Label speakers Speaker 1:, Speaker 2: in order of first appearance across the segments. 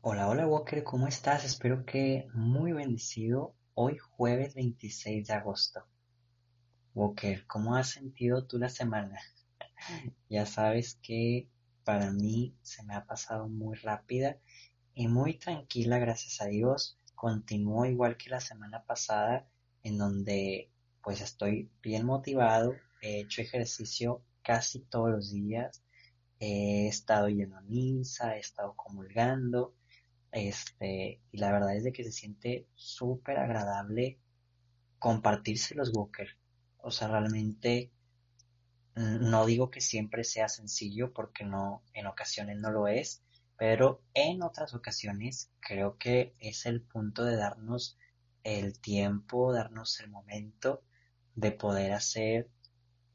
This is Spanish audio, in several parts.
Speaker 1: Hola, hola Walker, ¿cómo estás? Espero que muy bendecido hoy jueves 26 de agosto. Walker, ¿cómo has sentido tú la semana? ya sabes que para mí se me ha pasado muy rápida y muy tranquila, gracias a Dios. Continúo igual que la semana pasada en donde pues estoy bien motivado, he hecho ejercicio casi todos los días, he estado yendo a misa, he estado comulgando, este, y la verdad es de que se siente súper agradable compartirse los Walker. O sea, realmente no digo que siempre sea sencillo porque no, en ocasiones no lo es, pero en otras ocasiones creo que es el punto de darnos el tiempo, darnos el momento de poder hacer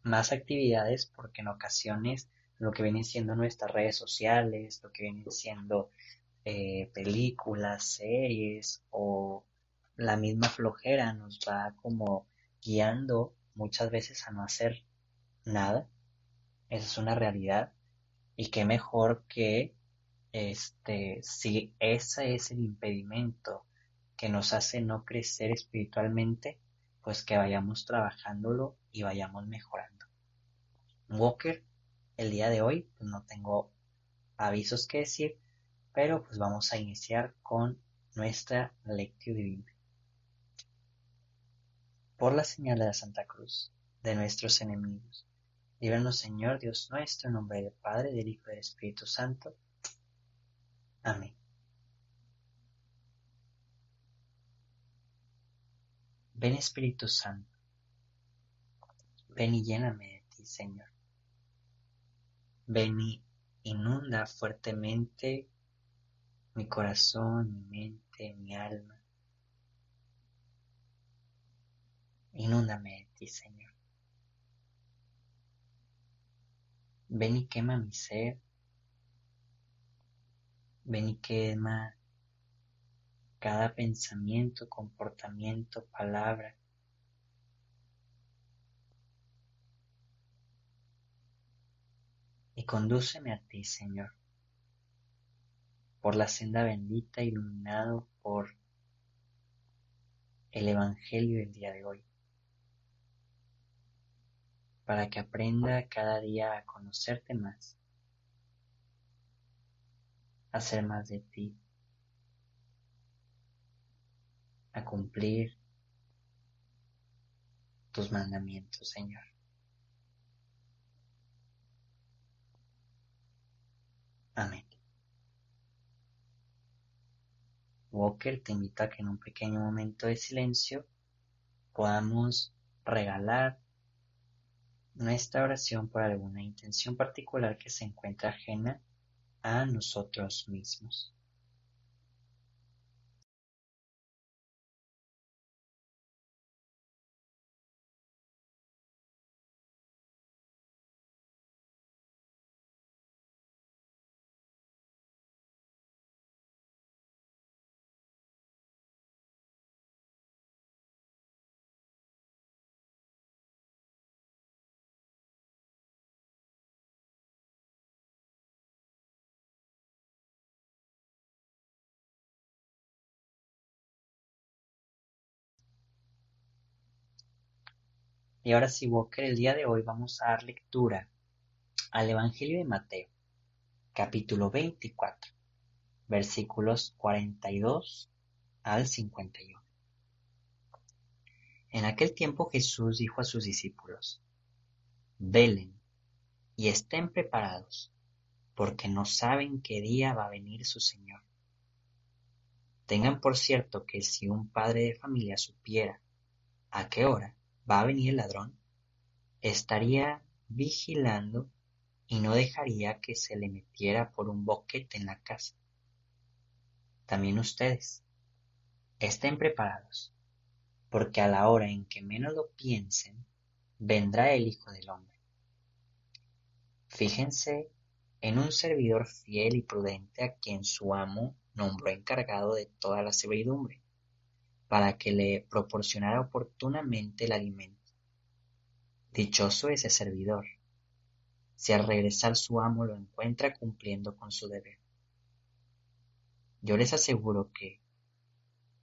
Speaker 1: más actividades porque en ocasiones lo que vienen siendo nuestras redes sociales, lo que vienen siendo eh, películas, series o la misma flojera nos va como guiando muchas veces a no hacer nada. Esa es una realidad. Y qué mejor que este, si ese es el impedimento que nos hace no crecer espiritualmente, pues que vayamos trabajándolo y vayamos mejorando. Walker, el día de hoy, pues no tengo avisos que decir, pero pues vamos a iniciar con nuestra lectura divina. Por la señal de la Santa Cruz, de nuestros enemigos, líbranos Señor Dios nuestro, en nombre del Padre, del Hijo y del Espíritu Santo. Amén. Ven Espíritu Santo, ven y lléname de ti, Señor. Ven y inunda fuertemente mi corazón, mi mente, mi alma. Inúndame de ti, Señor. Ven y quema mi ser. Ven y quema cada pensamiento, comportamiento, palabra. Y condúceme a ti, Señor, por la senda bendita, iluminado por el Evangelio del día de hoy, para que aprenda cada día a conocerte más, a ser más de ti, a cumplir tus mandamientos, Señor. Amén. Walker te invita a que en un pequeño momento de silencio podamos regalar nuestra oración por alguna intención particular que se encuentra ajena a nosotros mismos. Y ahora sí, Walker, el día de hoy vamos a dar lectura al Evangelio de Mateo, capítulo 24, versículos 42 al 51. En aquel tiempo Jesús dijo a sus discípulos, velen y estén preparados, porque no saben qué día va a venir su Señor. Tengan por cierto que si un padre de familia supiera a qué hora va a venir el ladrón, estaría vigilando y no dejaría que se le metiera por un boquete en la casa. también ustedes estén preparados, porque a la hora en que menos lo piensen, vendrá el Hijo del Hombre. Fíjense en un servidor fiel y prudente a quien su amo nombró encargado de toda la servidumbre, para que le proporcionara oportunamente el alimento. Dichoso ese servidor, si al regresar su amo lo encuentra cumpliendo con su deber. Yo les aseguro que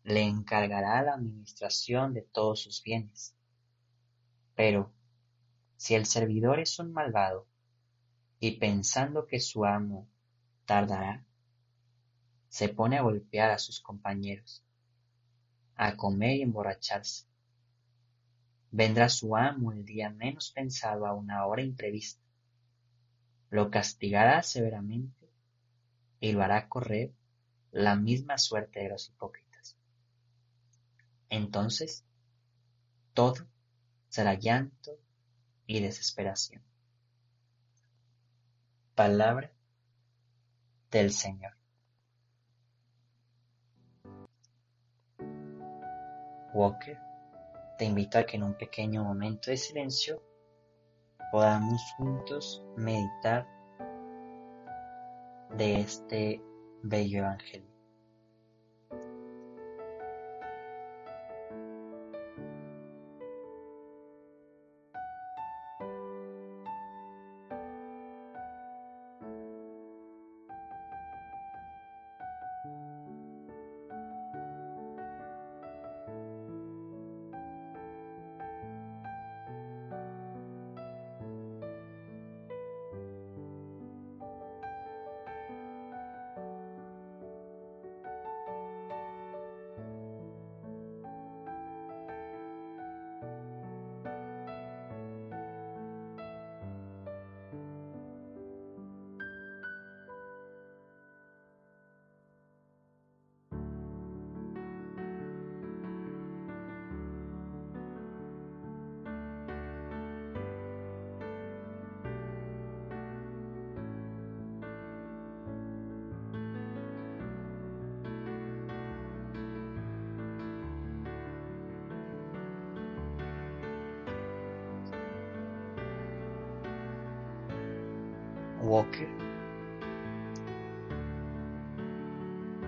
Speaker 1: le encargará la administración de todos sus bienes. Pero, si el servidor es un malvado, y pensando que su amo tardará, se pone a golpear a sus compañeros, a comer y emborracharse. Vendrá su amo el día menos pensado a una hora imprevista. Lo castigará severamente y lo hará correr la misma suerte de los hipócritas. Entonces, todo será llanto y desesperación. Palabra del Señor. Walker, te invito a que en un pequeño momento de silencio podamos juntos meditar de este bello Evangelio. Walker.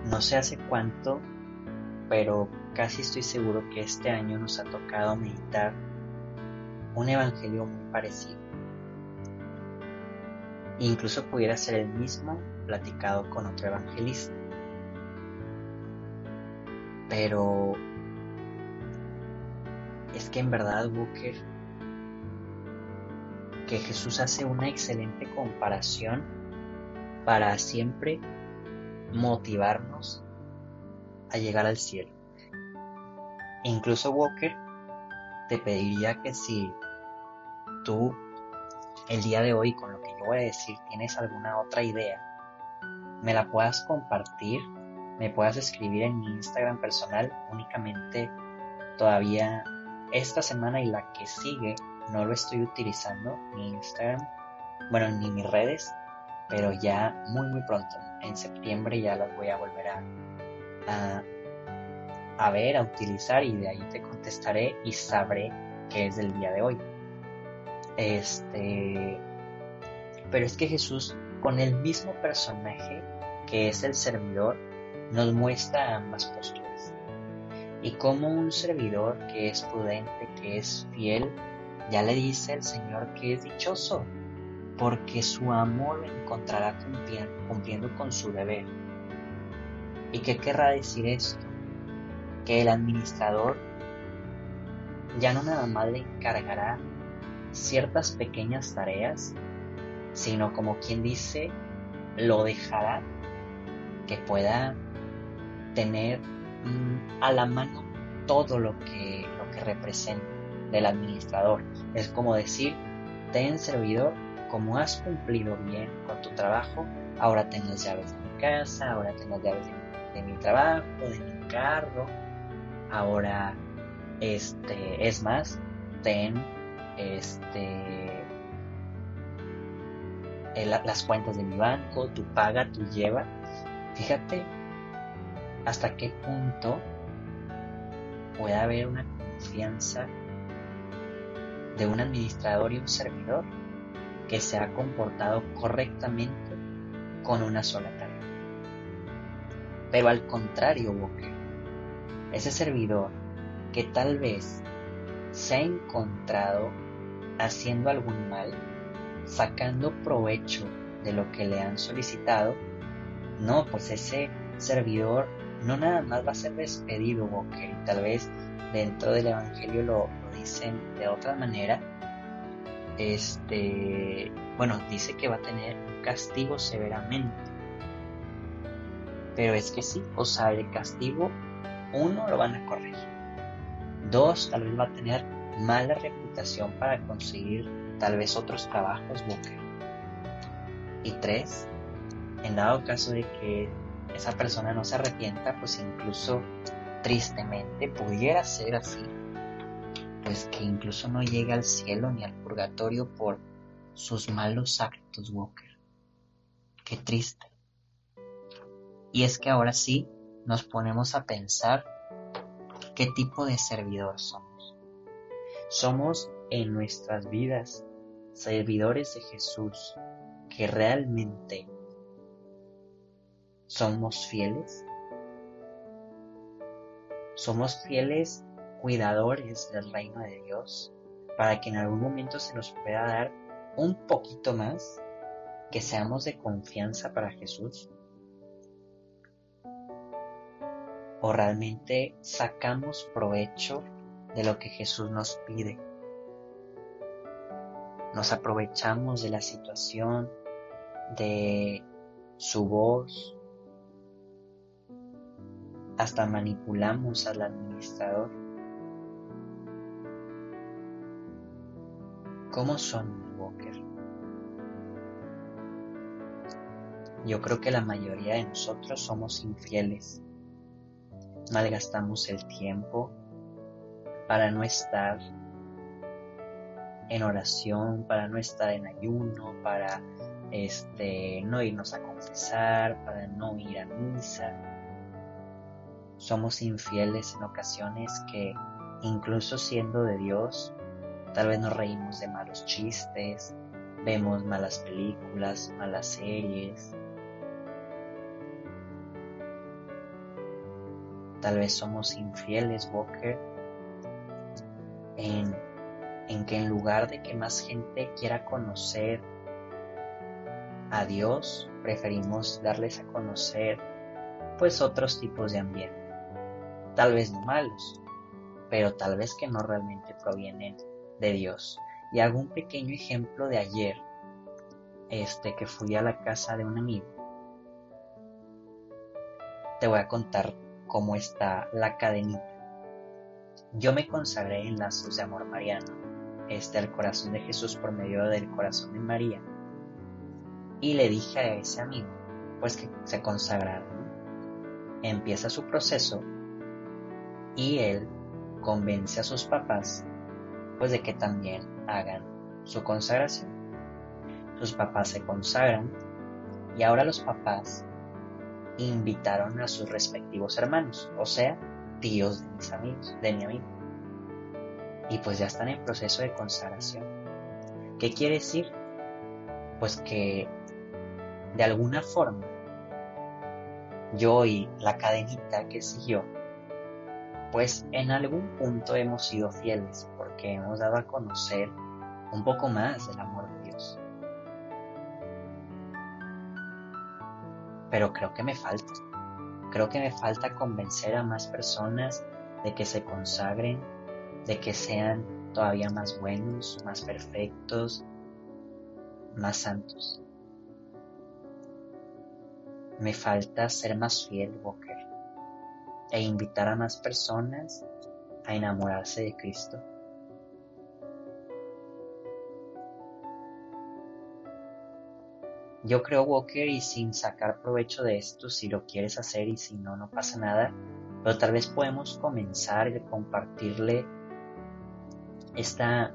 Speaker 1: No sé hace cuánto, pero casi estoy seguro que este año nos ha tocado meditar un evangelio muy parecido. Incluso pudiera ser el mismo platicado con otro evangelista. Pero es que en verdad, Walker, que Jesús hace una excelente comparación para siempre motivarnos a llegar al cielo. Incluso Walker, te pediría que si tú el día de hoy con lo que yo voy a decir tienes alguna otra idea, me la puedas compartir, me puedas escribir en mi Instagram personal únicamente todavía esta semana y la que sigue no lo estoy utilizando, ni Instagram, bueno, ni mis redes, pero ya muy, muy pronto, en septiembre ya las voy a volver a, a, ver, a utilizar y de ahí te contestaré y sabré qué es del día de hoy. Este, pero es que Jesús, con el mismo personaje que es el servidor, nos muestra ambas posturas. Y como un servidor que es prudente, que es fiel, ya le dice el Señor que es dichoso, porque su amor lo encontrará cumpliendo con su deber. ¿Y qué querrá decir esto? Que el administrador ya no nada más le encargará ciertas pequeñas tareas, sino como quien dice, lo dejará que pueda tener mm, a la mano todo lo que, lo que representa del administrador. Es como decir, ten servidor, como has cumplido bien con tu trabajo, ahora ten las llaves de mi casa, ahora ten las llaves de, mi trabajo, de mi carro, ahora, este, es más, ten, este, las cuentas de mi banco, tu paga, tu lleva. Fíjate hasta qué punto puede haber una confianza de un administrador y un servidor que se ha comportado correctamente con una sola tarea. Pero al contrario, Walker, ese servidor que tal vez se ha encontrado haciendo algún mal, sacando provecho de lo que le han solicitado, no, pues ese servidor no nada más va a ser despedido, Walker, tal vez dentro del Evangelio lo dicen de otra manera, este, bueno, dice que va a tener un castigo severamente. Pero es que sí, o sea, el castigo, uno, lo van a corregir. Dos, tal vez va a tener mala reputación para conseguir tal vez otros trabajos, Walker. Y tres, en dado caso de que esa persona no se arrepienta, pues incluso tristemente pudiera ser así, pues que incluso no llega al cielo ni al purgatorio por sus malos actos, Walker. Qué triste. Y es que ahora sí nos ponemos a pensar qué tipo de servidor somos. Somos en nuestras vidas servidores de Jesús que realmente somos fieles. Somos fieles cuidadores del reino de Dios para que en algún momento se nos pueda dar un poquito más, que seamos de confianza para Jesús. O realmente sacamos provecho de lo que Jesús nos pide. Nos aprovechamos de la situación, de su voz, hasta manipulamos al administrador ¿Cómo son Walker? Yo creo que la mayoría de nosotros somos infieles. Malgastamos el tiempo para no estar en oración, para no estar en ayuno, para este, no irnos a confesar, para no ir a misa. Somos infieles en ocasiones que, incluso siendo de Dios, Tal vez nos reímos de malos chistes, vemos malas películas, malas series. Tal vez somos infieles, Walker, en, que en lugar de que más gente quiera conocer a Dios, preferimos darles a conocer pues otros tipos de ambiente. Tal vez no malos, pero tal vez que no realmente provienen Dios. Y hago un pequeño ejemplo de ayer, este que fui a la casa de un amigo. Te voy a contar cómo está la cadenita. Yo me consagré en lazos de amor mariano, este al corazón de Jesús por medio del corazón de María. Y le dije a ese amigo, pues que se consagrara. Empieza su proceso y él convence a sus papás pues de que también hagan su consagración. Sus papás se consagran y ahora los papás invitaron a sus respectivos hermanos, o sea, tíos de mis amigos, de mi amigo. Y pues ya están en proceso de consagración. ¿Qué quiere decir? Pues que de alguna forma yo y la cadenita que siguió, pues en algún punto hemos sido fieles que hemos dado a conocer un poco más del amor de Dios. Pero creo que me falta. Creo que me falta convencer a más personas de que se consagren, de que sean todavía más buenos, más perfectos, más santos. Me falta ser más fiel, Walker, e invitar a más personas a enamorarse de Cristo. Yo creo, Walker, y sin sacar provecho de esto, si lo quieres hacer y si no, no pasa nada, pero tal vez podemos comenzar a compartirle esta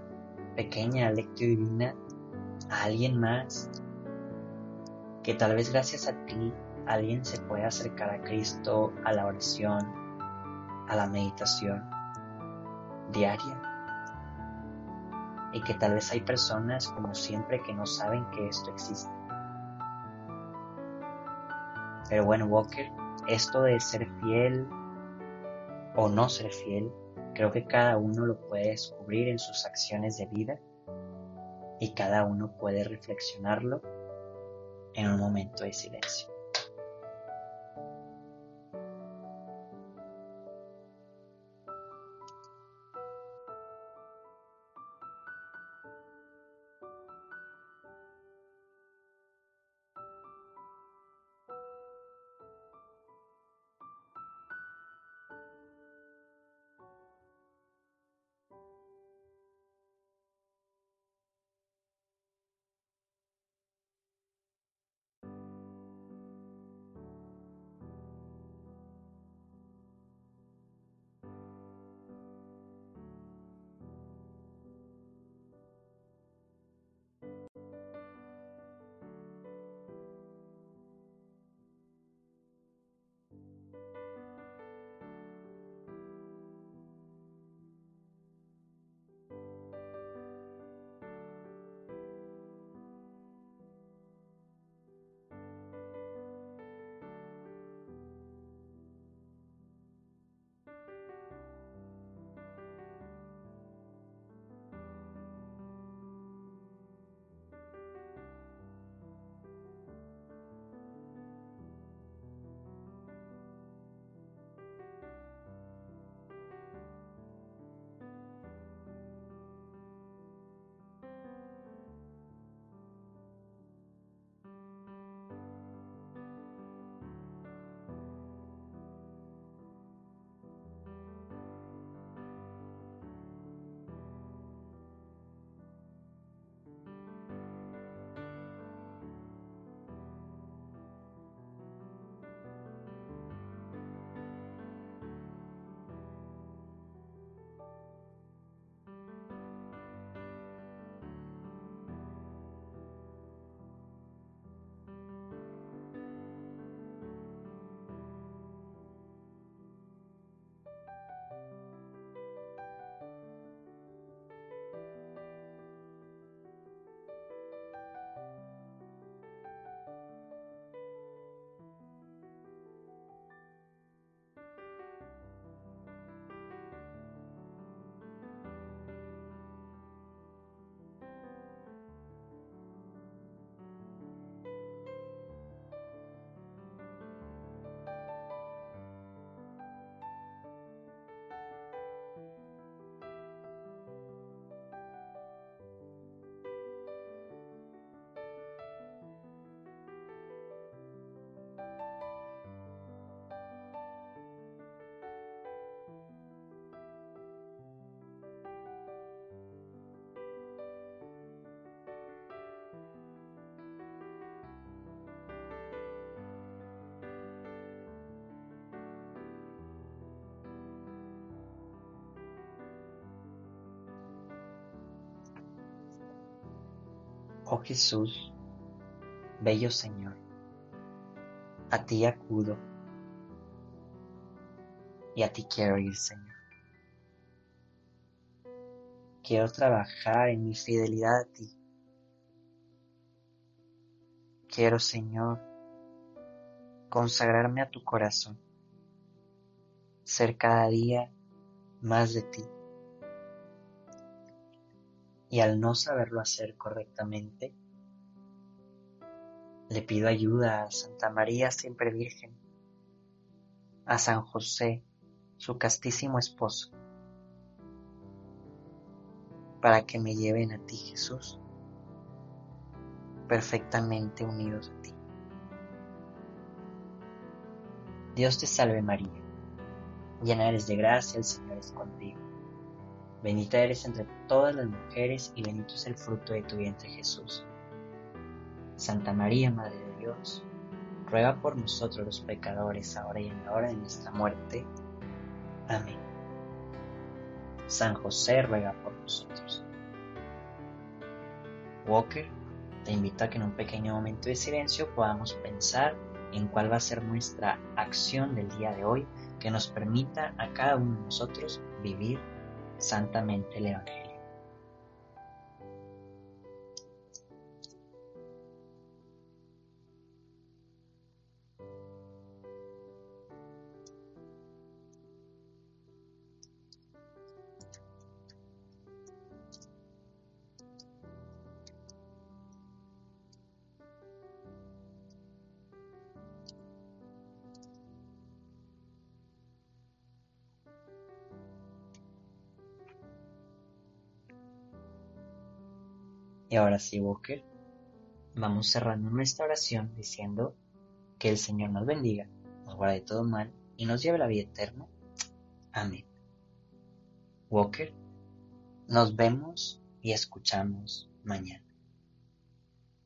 Speaker 1: pequeña lectura divina a alguien más que tal vez gracias a ti alguien se puede acercar a Cristo a la oración, a la meditación diaria. Y que tal vez hay personas como siempre que no saben que esto existe. Pero bueno, Walker, esto de ser fiel o no ser fiel, creo que cada uno lo puede descubrir en sus acciones de vida y cada uno puede reflexionarlo en un momento de silencio. Oh Jesús, bello Señor, a ti acudo y a ti quiero ir, Señor. Quiero trabajar en mi fidelidad a ti. Quiero, Señor, consagrarme a tu corazón, ser cada día más de ti y al no saberlo hacer correctamente, le pido ayuda a Santa María siempre Virgen, a San José, su castísimo esposo, para que me lleven a ti, Jesús, perfectamente unidos a ti. Dios te salve María, llena eres de gracia, el Señor es contigo Bendita eres entre todas las mujeres y bendito es el fruto de tu vientre Jesús. Santa María, Madre de Dios, ruega por nosotros los pecadores, ahora y en la hora de nuestra muerte. Amén. San José ruega por nosotros. Walker te invito a que en un pequeño momento de silencio podamos pensar en cuál va a ser nuestra acción del día de hoy que nos permita a cada uno de nosotros vivir santamente el Evangelio. Y ahora sí, Walker, vamos cerrando nuestra oración diciendo que el Señor nos bendiga, nos guarde de todo mal y nos lleve a la vida eterna. Amén. Walker, nos vemos y escuchamos mañana.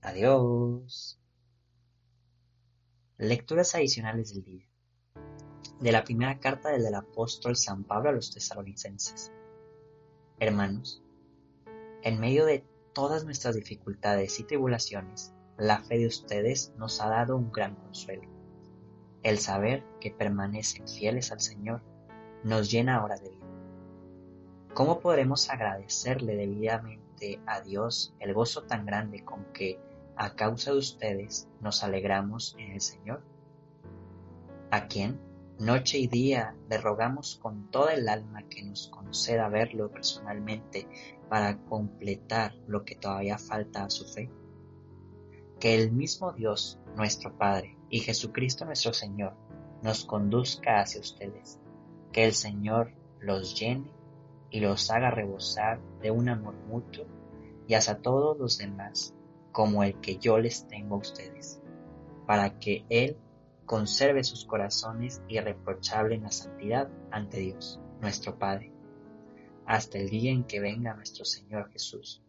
Speaker 1: Adiós. Lecturas adicionales del día. De la primera carta del apóstol San Pablo a los tesalonicenses. Hermanos, en medio de todas nuestras dificultades y tribulaciones, la fe de ustedes nos ha dado un gran consuelo. El saber que permanecen fieles al Señor nos llena ahora de vida. ¿Cómo podremos agradecerle debidamente a Dios el gozo tan grande con que, a causa de ustedes, nos alegramos en el Señor? ¿A quién? Noche y día le rogamos con toda el alma que nos conceda verlo personalmente para completar lo que todavía falta a su fe. Que el mismo Dios, nuestro Padre, y Jesucristo nuestro Señor, nos conduzca hacia ustedes. Que el Señor los llene y los haga rebosar de un amor mutuo y hacia todos los demás, como el que yo les tengo a ustedes, para que Él conserve sus corazones irreprochables en la santidad ante Dios, nuestro Padre, hasta el día en que venga nuestro Señor Jesús,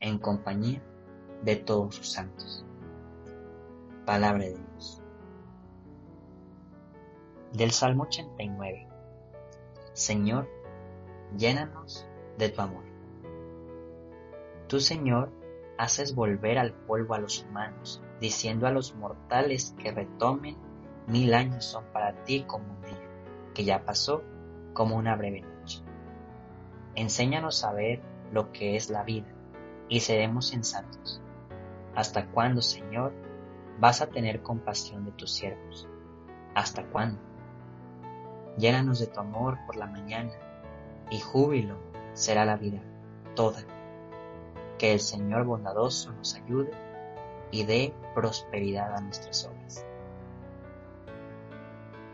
Speaker 1: en compañía de todos sus santos. Palabra de Dios. Del Salmo 89. Señor, llénanos de tu amor. Tú, Señor, haces volver al polvo a los humanos, diciendo a los mortales que retomen Mil años son para ti como un día, que ya pasó como una breve noche. Enséñanos a ver lo que es la vida y seremos sensatos. ¿Hasta cuándo, Señor, vas a tener compasión de tus siervos? ¿Hasta cuándo? Llénanos de tu amor por la mañana y júbilo será la vida toda. Que el Señor bondadoso nos ayude y dé prosperidad a nuestras obras.